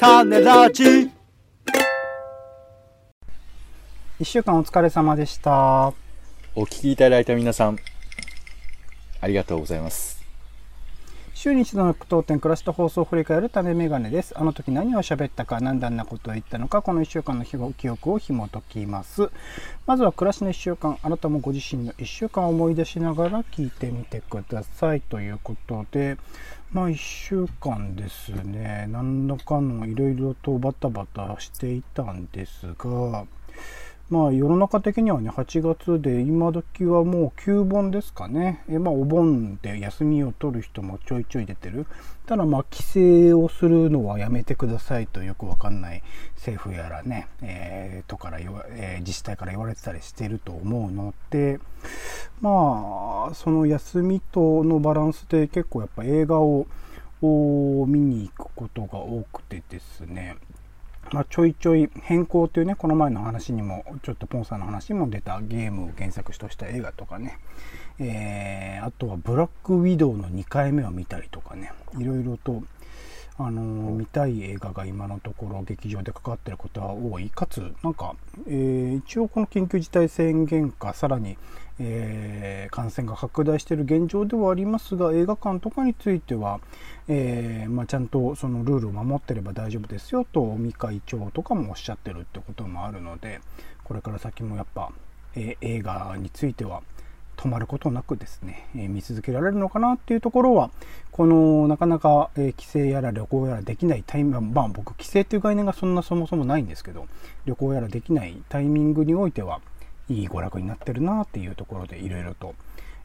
種ラジ一週間お疲れ様でした。お聞きいただいた皆さん、ありがとうございます。週に一度の句読点暮らしと放送を振り返る種メガネです。あの時何を喋ったか、何であんなことを言ったのか、この一週間の記憶を紐解きます。まずは暮らしの一週間、あなたもご自身の一週間を思い出しながら聞いてみてください。ということで、まあ一週間ですね、何らかのいろいろとバタバタしていたんですが、まあ世の中的にはね8月で今時はもう旧盆ですかね。えまあお盆で休みを取る人もちょいちょい出てる。ただまあ規制をするのはやめてくださいとよくわかんない。政府やらね、えーとから、えー自治体から言われてたりしてると思うので。まあその休みとのバランスで結構やっぱ映画を見に行くことが多くてですね。まあ、ちょいちょい変更というねこの前の話にもちょっとポンさんの話にも出たゲームを原作とした映画とかね、えーあとはブラックウィドウの2回目を見たりとかね。いろいろと、あのー見たい映画が今のところ劇場でかかってることは多い。かつなんか、えー一応この緊急事態宣言下さらに、えー感染が拡大している現状ではありますが映画館とかについては、えーまあ、ちゃんとそのルールを守ってれば大丈夫ですよと尾身会長とかもおっしゃってるってこともあるのでこれから先もやっぱ、えー映画については止まることなくですね、えー見続けられるのかなっていうところはこのなかなか、えー帰省やら旅行やらできないタイミングまあ僕帰省っていう概念がそんなそもそもないんですけど旅行やらできないタイミングにおいてはいい娯楽になってるなっていうところでいろいろと、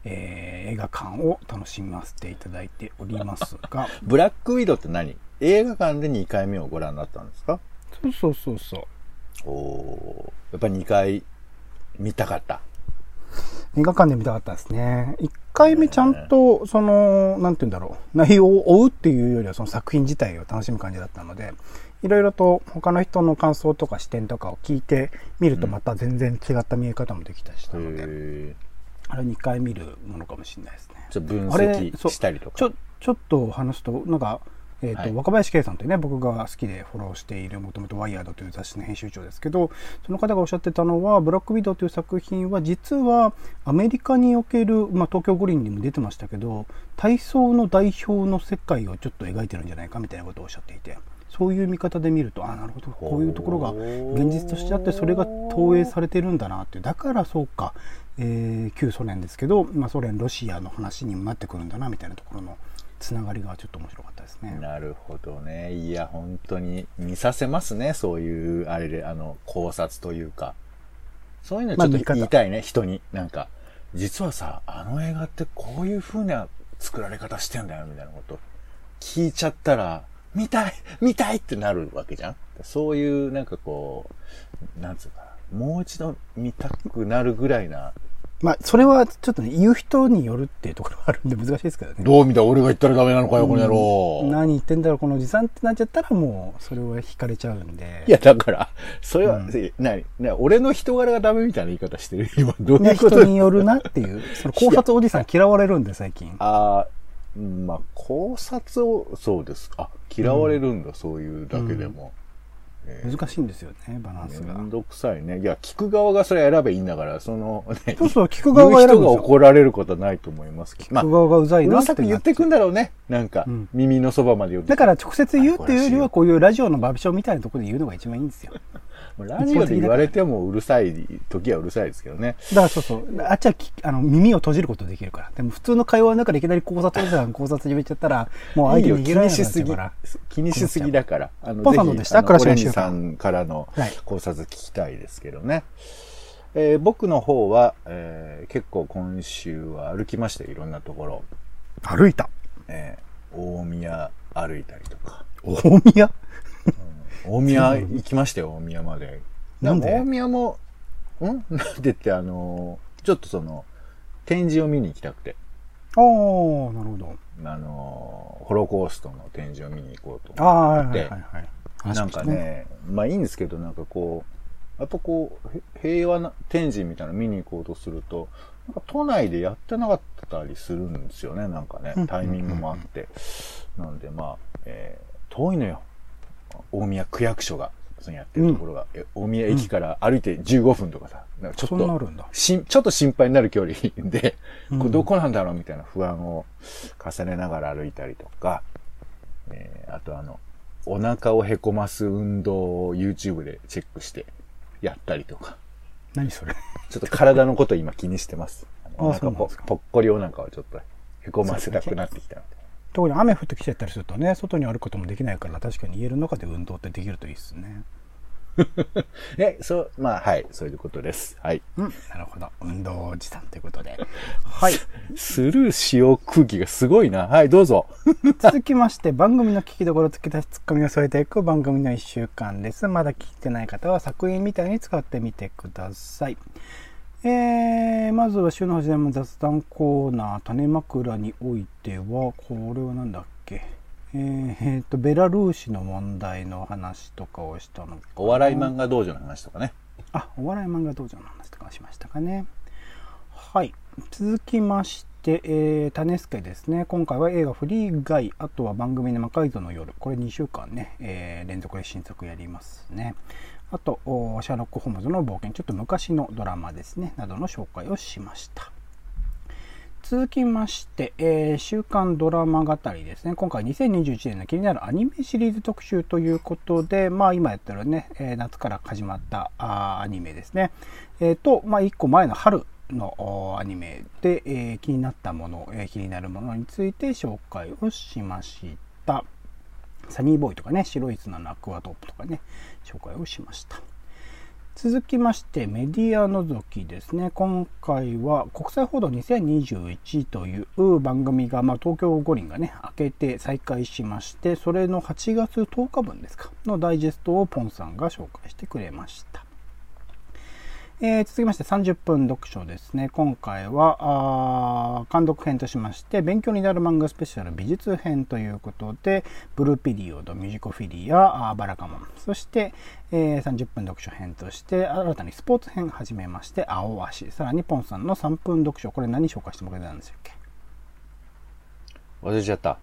えー映画館を楽しませていただいておりますが。ブラックウィドウって何？映画館で2回目をご覧になったんですか？そうそうそうそう。おー。やっぱり2回見たかった。映画館で見たかったですね。1回目ちゃんと、その、なんて言うんだろう、内容を追うっていうよりは、その作品自体を楽しむ感じだったので、いろいろと他の人の感想とか視点とかを聞いてみると、また全然違った見え方もできたりしたので、へあれ2回見るものかもしれないですね。ーじゃあ分析したりとか。ちょ、ちょっと話すと、なんか、えっ、と、はい。若林圭さんというね、僕が好きでフォローしている、もともとワイヤードという雑誌の編集長ですけど、その方がおっしゃってたのは、ブラックウィドウという作品は、実はアメリカにおける、まあ、東京五輪にも出てましたけど、体操の代表の世界をちょっと描いてるんじゃないかみたいなことをおっしゃっていて、そういう見方で見ると、ああ、なるほど、こういうところが現実としてあって、それが投影されてるんだなってだからそうか、えー旧ソ連ですけど、まあ、ソ連、ロシアの話にもなってくるんだなみたいなところのつながりがちょっと面白かったですね。なるほどね。いや、本当に見させますね。そういう、あれで、あの、考察というか。そういうのちょっと言いたいね、人に。なんか、実はさ、あの映画ってこういう風な作られ方してんだよ、みたいなこと。聞いちゃったら、見たい見たいってなるわけじゃんそういう、なんかこう、なんつうかな。もう一度見たくなるぐらいな。まあ、それはちょっとね、言う人によるっていうところがあるんで難しいですけどね。どう見た俺が言ったらダメなのかよ、この野郎。何言ってんだろう、このおじさんってなっちゃったらもう、それは惹かれちゃうんで。いや、だから、それは、うんせなに、な俺の人柄がダメみたいな言い方してる今、どうね、いうこと？人によるなっていう、その考察おじさん嫌われるんで、最近。ああ、うんまあ、考察を、そうです。あ、嫌われるんだ、そういうだけでも。難しいんですよね、バランスが。めんどくさいね。いや、聞く側がそれ選べいいんだから、その、ね、そうそう、聞く側が選言う人が。怒られることはないと思います聞く、側がうざいうなるってなさく言ってくんだろうね。なんか、うん耳のそばまで言ってだから直接言うっていうよりは、こういうラジオのバビショーみたいなところで言うのが一番いいんですよ。ラジオで言われてもうるさい時はうるさいですけどね。だからそうそう。あっちはきあの耳を閉じることできるから。でも普通の会話の中でいきなり考察さん考察始めちゃったら、もう相手逃げられなくなにしすぎっちゃうから。。気にしすぎだから。あの、ポンさんどうでした？ぜひあの暮らしの習慣オレンジさんからのはい考察聞きたいですけどね。えー僕の方は、えー結構今週は歩きまして、いろんなところ。歩いた。えー大宮歩いたりとか。大宮？大宮行きましたよ、大宮まで。なんで？大宮も、ん？なんでって、あのーちょっとその、展示を見に行きたくて。ああ、なるほど。あのーホロコーストの展示を見に行こうと思ってはいはい。はい。話なんかね、まあいいんですけど、なんかこう、やっぱこう、へ平和な展示みたいなの見に行こうとすると、なんか都内でやってなかったりするんですよね、なんかねうん、タイミングもあって。なんでまあ、えー遠いのよ。大宮区役所が、そのやってるところが、え大宮駅から歩いて15分とかさ、なんかちょっと。しん、ちょっと心配になる距離で、うん。これどこなんだろうみたいな不安を重ねながら歩いたりとか、えーあとあの、お腹をへこます運動を YouTube でチェックしてやったりとか、何それ？ちょっと体のこと今気にしてます。お腹ぽっこりお腹をちょっとへこませたくなってきたので。特に雨降ってきちゃったりするとね外に歩くこともできないから確かに家の中で運動ってできるといいですね え、そう、まあはい、そういうことです。はい。うんなるほど運動時短ということで はいスルーしよう空気がすごいな。はい、どうぞ。続きまして番組の聞きどころ付け出しツッコミを添えていく番組の1週間ですまだ聞いてない方は作品みたいに使ってみてくださいえー、まずは週の初めの雑談コーナー種枕においてはこれは何だっけ？えー、えーとベラルーシの問題の話とかをしたのお笑い漫画道場の話とかね。あ、お笑い漫画道場の話とかしましたかね。はい。続きまして、えー、種助ですね。今回は映画フリーガイ、あとは番組の魔改造の夜。これ2週間ね、えー連続で新作やりますね。あと、シャーロック・ホームズの冒険、ちょっと昔のドラマですね、などの紹介をしました。続きまして、えー週刊ドラマ語りですね。今回2021年の気になるアニメシリーズ特集ということで、まあ今やってるね、えー夏から始まったあアニメですね。えーと、まあ1個前の春のアニメで、えー気になったもの、えー気になるものについて紹介をしました。サニーボーイとかね、白い砂のアクアトープとかね、紹介をしました。続きましてメディア覗きですね今回は国際報道2021という番組が、まあ、東京五輪がね明けて再開しましてそれの8月10日分ですかのダイジェストをポンさんが紹介してくれましたえー続きまして30分読書ですね。今回は、あー監督編としまして、勉強になる漫画スペシャル美術編ということで、ブルーピリオド、ミュージコフィリア、あーバラカモン、そして、えー30分読書編として、新たにスポーツ編始めまして、青足、さらにポンさんの3分読書、これ何紹介してもらえたんですっけ？忘れちゃった。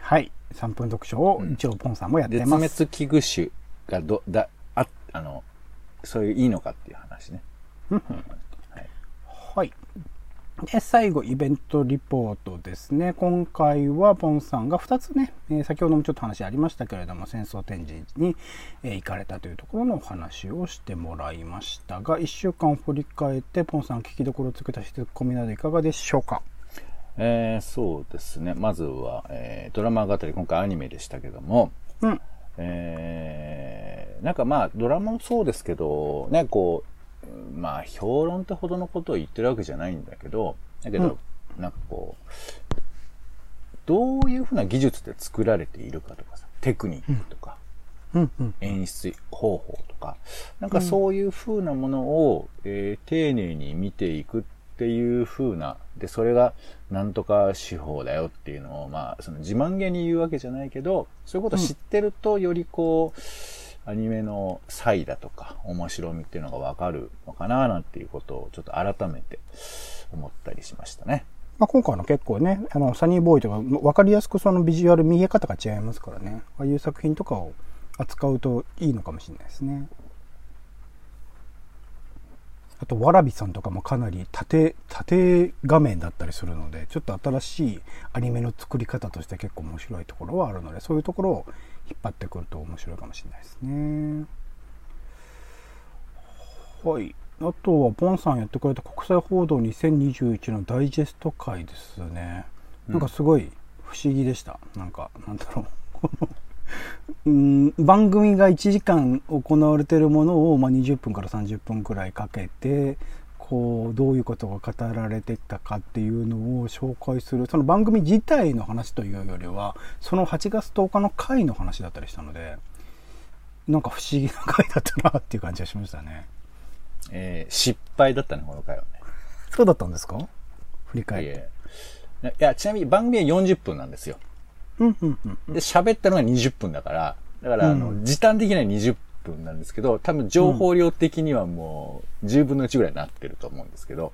はい。3分読書を一応ポンさんもやって絶ます。滅危惧種がど、だ、あ、あの、そういういいのかっていう話ね。はい。で、最後、イベントリポートですね。今回は、ポンさんが2つね、えー先ほどもちょっと話ありましたけれども、戦争展示に、えー行かれたというところのお話をしてもらいましたが、1週間を振り返って、ポンさん聞きどころをつけたし、ツッコミなどいかがでしょうかえーそうですね。まずは、えードラマ語り、今回アニメでしたけども、うん。えーなんかまあ、ドラマもそうですけど、ね、こう、うんまあ、評論ってほどのことを言ってるわけじゃないんだけど、だけど、なんかこう、どういうふうな技術で作られているかとかさ、テクニックとか、うん。うん。演出方法とか、なんかそういう風なものを、えー丁寧に見ていくっていう風な、で、それがなんとか手法だよっていうのを、まあ、その自慢げに言うわけじゃないけど、そういうことを知ってると、よりこう、アニメの差異だとか、面白みっていうのがわかるのかな、なんていうことをちょっと改めて思ったりしましたね。まあ、今回の結構ね、あの、サニーボーイとか、分かりやすくそのビジュアル見え方が違いますからね。ああいう作品とかを扱うといいのかもしれないですね。あと、わらびさんとかもかなり縦、縦画面だったりするので、ちょっと新しいアニメの作り方として結構面白いところはあるので、そういうところを引っ張ってくると面白いかもしれないですね。はい。あとは、ポンさんやってくれた国際報道2021のダイジェスト回ですね。なんかすごい不思議でした。なんか、なんだろう。うん番組が1時間行われているものを、まあ、20分から30分くらいかけてこうどういうことが語られてたかっていうのを紹介するその番組自体の話というよりはその8月10日の回の話だったりしたのでなんか不思議な回だったなっていう感じがしましたね。えー失敗だったね、この回はね。そうだったんですか？振り返いって。やいや、ちなみに番組は40分なんですよ。うんうんうんで、喋ったのが20分だから、だから、あの、うん時短的には20分なんですけど、多分情報量的にはもう10分の1ぐらいになってると思うんですけど、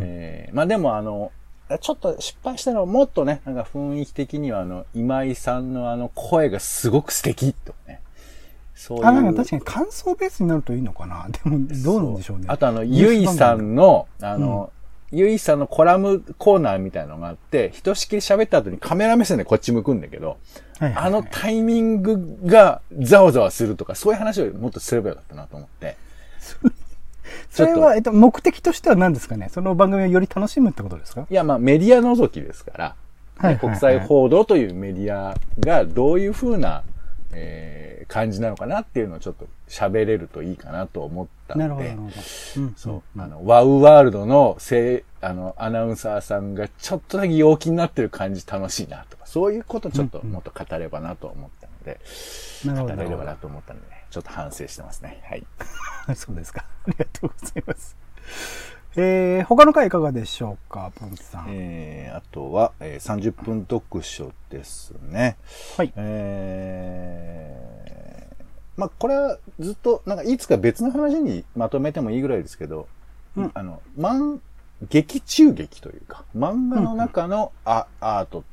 えーまあでもあの、ちょっと失敗したのはもっとね、なんか雰囲気的にはあの、今井さんのあの声がすごく素敵とかね。そういう。あ、なんか確かに感想ベースになるといいのかな。でも、どうなんでしょうね。あとあの、ゆいさんの、あの、ゆいさんのコラムコーナーみたいなのがあって、ひとしきり喋った後にカメラ目線でこっち向くんだけど、はいはいはい。あのタイミングがざわざわするとか、そういう話をもっとすればよかったなと思って。それは、えっと、目的としては何ですかね？その番組をより楽しむってことですか？いや、まあメディア覗きですから、はいはいはい。国際報道というメディアがどういう風な、えー感じなのかなっていうのをちょっと喋れるといいかなと思ったなるほど、のでなる、ほど。うんそう、あの、ワウワールドのせい、あの、アナウンサーさんがちょっとだけ陽気になってる感じ楽しいなとか、そういうことちょっともっと語ればなと思ったので、なるほど語れればなと思ったので、ちょっと反省してますね。はい。そうですか。ありがとうございます。えー、他の回いかがでしょうか、ポンさん。えー、あとは、えー、30分読書ですね。はい。えー、まあ、これはずっと、なんかいつか別の話にまとめてもいいぐらいですけど、うんあの、漫、劇中劇というか、漫画の中のア,、アート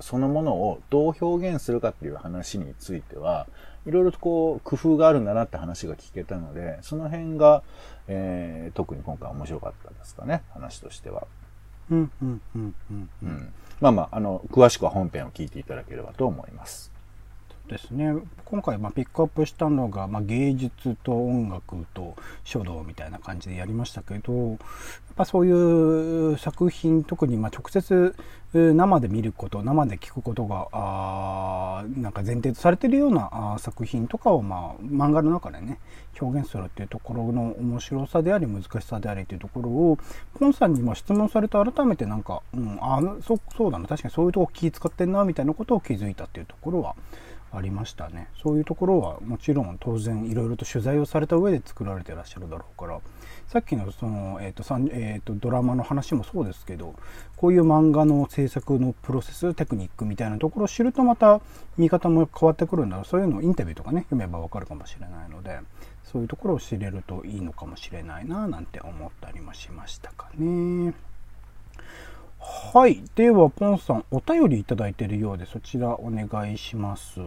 そのものをどう表現するかっていう話については、いろいろとこう、工夫があるんだなって話が聞けたので、その辺が、えー、特に今回面白かったですかね、話としては。うん、うん、うん、うん。うん。まあまあ、あの、詳しくは本編を聞いていただければと思います。ですね。今回、ま、ピックアップしたのが、ま、芸術と音楽と書道みたいな感じでやりましたけど、やっぱそういう作品、特にま直接生で見ること、生で聞くことが、あなんか前提とされてるような作品とかを、まあ、漫画の中でね、表現するっていうところの面白さであり、難しさでありというところを、ポンさんにも質問されて改めてなんか、うん、あそそうだな、確かにそういうとこ気使ってんな、みたいなことを気づいたっていうところは、ありましたね。そういうところはもちろん当然いろいろと取材をされた上で作られてらっしゃるだろうから。さっきのその、えーとえーとドラマの話もそうですけどこういう漫画の制作のプロセステクニックみたいなところを知るとまた見方も変わってくるんだろう。そういうのをインタビューとかね読めばわかるかもしれないのでそういうところを知れるといいのかもしれないななんて思ったりもしましたかね。はい。では、ポンさん、お便りいただいているようで、そちらお願いします。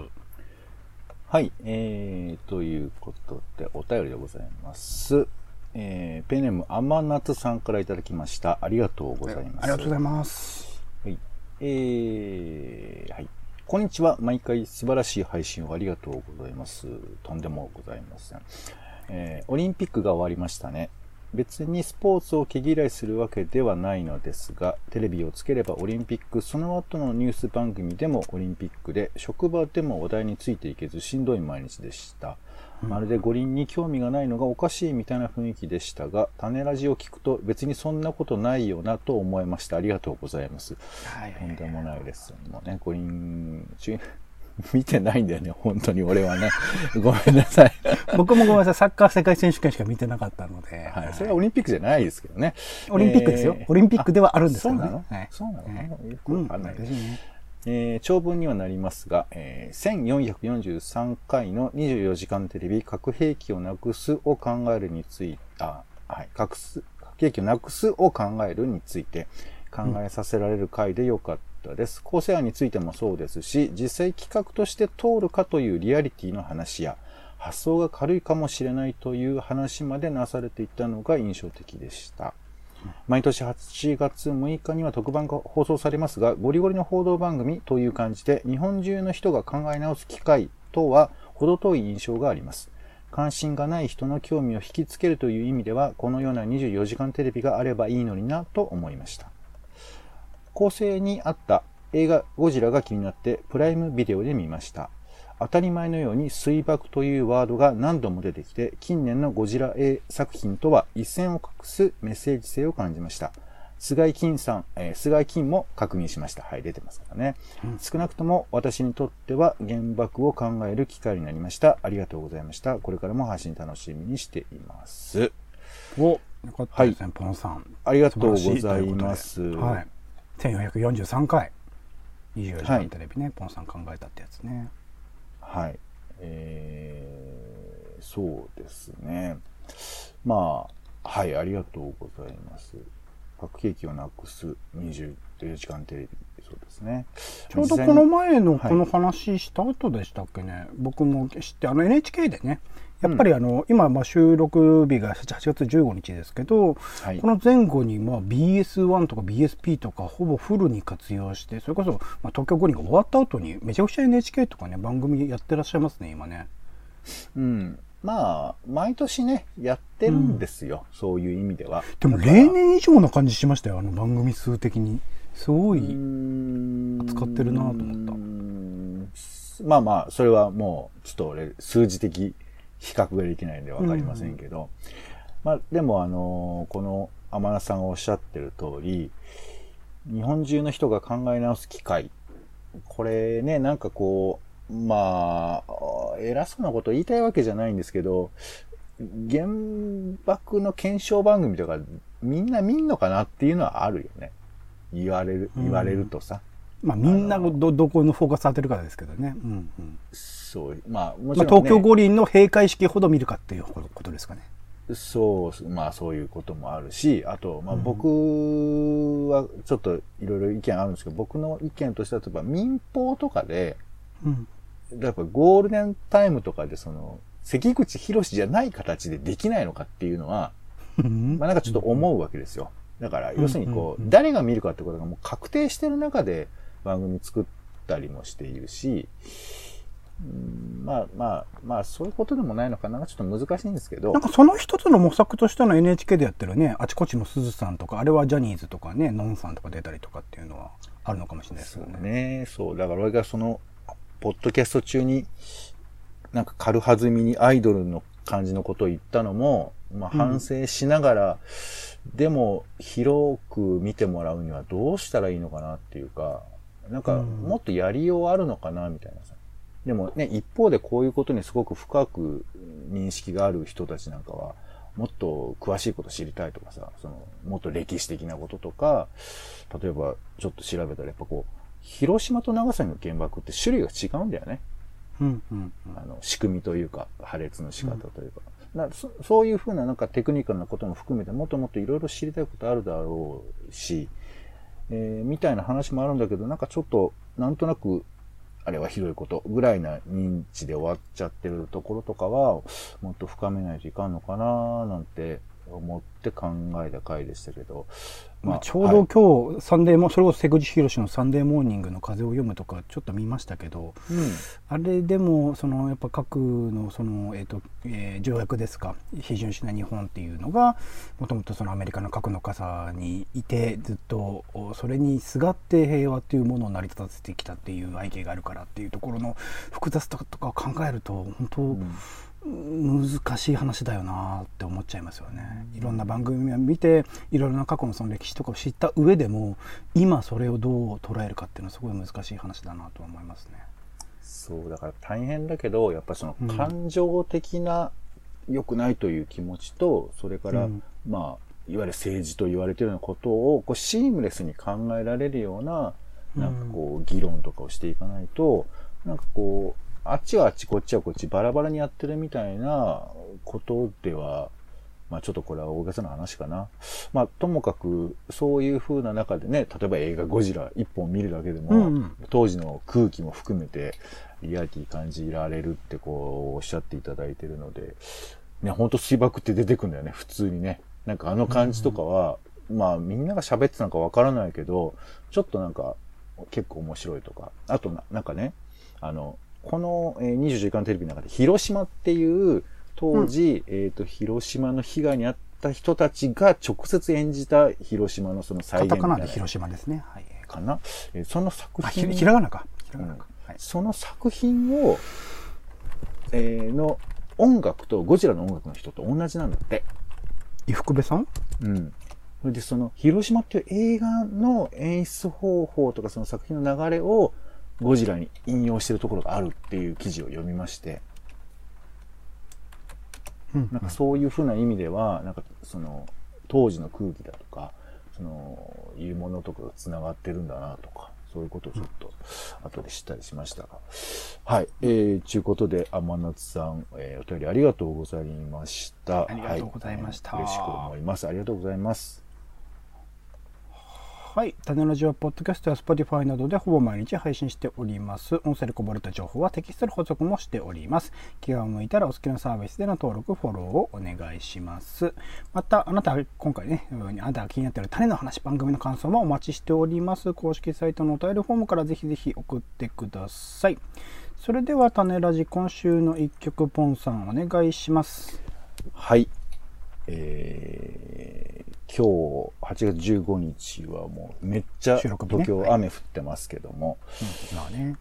はい、えー、ということで、お便りでございます。えー、ペンネーム、甘夏さんからいただきました。ありがとうございます。ありがとうございます。はい。えー、はい。こんにちは。毎回素晴らしい配信をありがとうございます。とんでもございません。えーオリンピックが終わりましたね。別にスポーツを毛嫌いするわけではないのですが、テレビをつければオリンピック、その後のニュース番組でもオリンピックで、職場でも話題についていけずしんどい毎日でした。まるで五輪に興味がないのがおかしいみたいな雰囲気でしたが、種ラジを聞くと別にそんなことないよなと思いました。ありがとうございます。はいとんでもないです。もうね、五輪中、見てないんだよね、本当に俺はね。ごめんなさい。僕もごめんなさい、サッカー世界選手権しか見てなかったので、はい。それはオリンピックじゃないですけどね。オリンピックですよ。えーオリンピックではあるんですけどね。そうなの、はい、そうなの、はいよくわかんないです。うん私ねえー長文にはなりますが、えー1443回の24時間テレビ核兵器をなくすを考えるについて、あ、はい、核す核兵器をなくすを考えるについて考えさせられる回でよかったです。構成案についてもそうですし、実際企画として通るかというリアリティの話や、発想が軽いかもしれないという話までなされていたのが印象的でした。毎年8月6日には特番が放送されますが、ゴリゴリの報道番組という感じで、日本中の人が考え直す機会とは程遠い印象があります。関心がない人の興味を引きつけるという意味では、このような24時間テレビがあればいいのになと思いました。構成にあった映画ゴジラが気になってプライムビデオで見ました。当たり前のように水爆というワードが何度も出てきて、近年のゴジラ映作品とは一線を画すメッセージ性を感じました。菅井金さん、えー菅井金も確認しました。はい、出てますからね。少なくとも私にとっては原爆を考える機会になりました。ありがとうございました。これからも配信楽しみにしています。お、よかったですね、ポンさん。ありがとうございます。はい。1443回。24時はい間テレビね、ポンさん考えたってやつね。はい。えー、そうですね。まあ、はい、ありがとうございます。核兵器をなくす24時間テレビ。そうですね。ちょうどこの前のはいこの話した後でしたっけね、僕も知って、あの NHK でね、やっぱりあの、今まあ収録日が8月15日ですけど、はいこの前後にまあ BS1 とか BSP とかほぼフルに活用して、それこそまあ東京五輪が終わった後にめちゃくちゃ NHK とかね、番組やってらっしゃいますね、今ね。うん。まあ、毎年ね、やってるんですよ。そういう意味では。でも例年以上な感じしましたよ、あの番組数的に。すごい。扱使ってるなと思ったまあまあ、それはもう、ちょっと俺、数字的比較ができないんでわかりませんけど、まあ、でもあのこの天野さんがおっしゃってる通り、日本中の人が考え直す機会。これね、なんかこう、まあ、偉そうなこと言いたいわけじゃないんですけど、原爆の検証番組とかみんな見んのかなっていうのはあるよね。言われる、言われるとさ。まあみんなど、どこのフォーカス当てるかですけどね。うんうん。そう、まあ、もちまあ、ろん、ね東京五輪の閉会式ほど見るかっていうことですかね。そう、まあそういうこともあるし、あと、まあうん僕はちょっといろいろ意見あるんですけど、僕の意見としては、例えば民放とかで、うん。やっぱゴールデンタイムとかでその、関口博じゃない形でできないのかっていうのは、まあなんかちょっと思うわけですよ。だから、要するにこう、誰が見るかってことがもう確定してる中で番組作ったりもしているし、うんまあまあ、まあそういうことでもないのかな。ちょっと難しいんですけどなん、かその一つの模索としての NHK でやってるね、あちこちのすずさんとか、あれはジャニーズとかね、ノンさんとか出たりとかっていうのはあるのかもしれないですそうよね。ね。そう。だから俺がその、ポッドキャスト中に、なんか軽はずみにアイドルの感じのことを言ったのも、まあうん反省しながら、でも広く見てもらうにはどうしたらいいのかなっていうか、なんかうんもっとやりようあるのかなみたいなさ。でもね、一方でこういうことにすごく深く認識がある人たちなんかは、もっと詳しいこと知りたいとかさ、その、もっと歴史的なこととか、例えばちょっと調べたらやっぱこう、広島と長崎の原爆って種類が違うんだよね。うんうんうんあの、仕組みというか、破裂の仕方というか。なそそういうふうななんかテクニカルなことも含めてもっともっといろいろ知りたいことあるだろうし、えーみたいな話もあるんだけど、なんかちょっと、なんとなく、あれはひどいことぐらいな認知で終わっちゃってるところとかは、もっと深めないといかんのかななんて思って考えた回でしたけど。まあ、ちょうはいど今日、サンデーモそれこそ瀬口博のサンデーモーニングの風を読むとかちょっと見ましたけど、うん。あれでもそのやっぱ核のその、えーとえー条約ですか批准しない日本っていうのがもともとそのアメリカの核の傘にいてずっとおそれにすがって平和っていうものを成り立たせてきたっていう背景があるからっていうところの複雑さとかを考えると本当、うん難しい話だよなって思っちゃいますよね。いろんな番組を見ていろいろな過去のその歴史とかを知った上でも今それをどう捉えるかっていうのはすごい難しい話だなと思いますね。そう、だから大変だけど、やっぱそのうん感情的な良くないという気持ちと、それから、うんまあ、いわゆる政治と言われているようなことを、こう、シームレスに考えられるような、なんかこう、議論とかをしていかないと、なんかこう、あっちはあっち、こっちはこっち、バラバラにやってるみたいなことでは、まあちょっとこれは大げさな話かな。まあともかく、そういう風な中でね、例えば映画ゴジラ一本見るだけでも、うんうん当時の空気も含めてリアリティ感じられるってこうおっしゃっていただいてるので、ね、ほんと水爆って出てくんだよね、普通にね。なんかあの感じとかは、まあみんなが喋ってたのかわからないけど、ちょっとなんか結構面白いとか。あとな、なんかね、あの、この、えー24時間テレビの中で広島っていう当時、えっ、と、広島の被害に遭った人たちが直接演じた広島のその再カタ現みたいなカナで広島ですね。はい。かな？えーその作品ひらがなか。ひらがなか。はい。その作品を、えーの音楽とゴジラの音楽の人と同じなんだって。伊福部さん？うん。それでその、広島っていう映画の演出方法とかその作品の流れをゴジラに引用してるところがあるっていう記事を読みまして、うんなんかそういうふうな意味では、なんかその、当時の空気だとか、その、いうものとかが繋がってるんだなとか、そういうことをちょっと後で知ったりしましたが。はい。えー、ちゅうことで、天夏さん、えー、お便りありがとうございました。ありがとうございましたは嬉しく思います。ありがとうございます。はい。種ラジはポッドキャストや Spotify などでほぼ毎日配信しております。音声でこぼれた情報はテキストで補足もしております。気が向いたらお好きなサービスでの登録、フォローをお願いします。また、あなた、今回ね、あなたが気になっている種の話、番組の感想もお待ちしております。公式サイトのお便りフォームからぜひぜひ送ってください。それでは、種ラジ、今週の一曲、ポンさんお願いします。はい。えー、今日8月15日はもうめっちゃ東京雨降ってますけども、うん、まあね。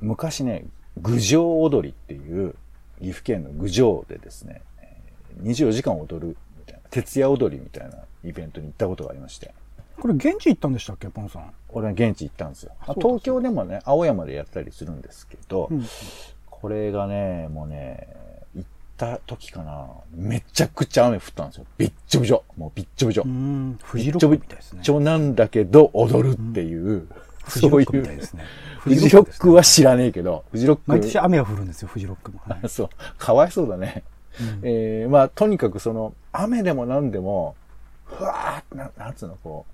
昔ね、郡上踊りっていう岐阜県の郡上でですね、えー24時間踊るみたいな、徹夜踊りみたいなイベントに行ったことがありまして、これ、現地行ったんでしたっけ、ポンさん？俺は現地行ったんですよ。そうだ東京でもね、青山でやったりするんですけど、うん。これがね、もうね、た時かな、めちゃくちゃ雨降ったんですよ。びっちょびちょ。もうびっちょびちょう。ん、フジロックみたいですね。ちょなんだけど踊るっていう、フジロックそういうみたいですね。フジロックは知らねえけど、フジロック。毎年雨が降るんですよ、フジロックも。はい そう、かわいそうだね。うんえー、まあ、とにかくその、雨でも何でも、ふわーってな、なんつうの、こう、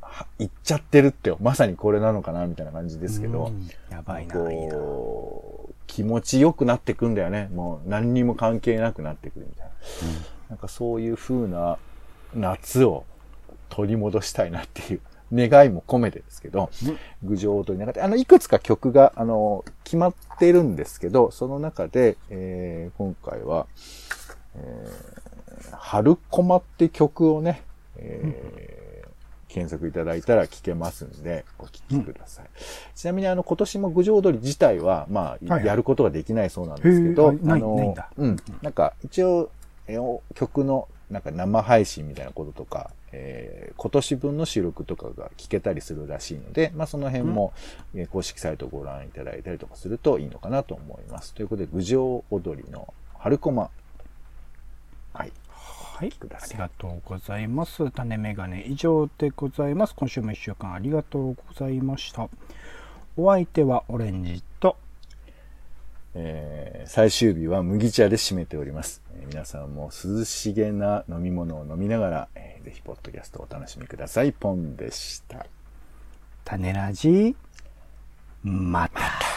は行っちゃってるって、まさにこれなのかな、みたいな感じですけど、うんやばいな。こう、気持ちよくなってくんだよね。もう何にも関係なくなってくるみたいな。なんかそういう風な夏を取り戻したいなっていう願いも込めてですけど、郡上踊りの中で、あの、いくつか曲が、あの、決まっているんですけど、その中で、えー今回は、えー、春駒って曲をね、えー検索いただいたら聞けますんで、お聞きください。ちなみに、あの、今年も郡上踊り自体は、まあ、やることができないそうなんですけど、いのないんだうん。なんか、一応、曲の、なんか生配信みたいなこととか、えー今年分の収録とかが聞けたりするらしいので、まあその辺も、えー公式サイトをご覧いただいたりとかするといいのかなと思います。ということで、郡上踊りの春駒。はい。はい、くださいありがとうございます。種メガネ以上でございます。今週も一週間ありがとうございました。お相手はオレンジと、えー最終日は麦茶で締めております。えー皆さんも涼しげな飲み物を飲みながら、えーぜひポッドキャストをお楽しみください。ポンでした。種ラジ、また。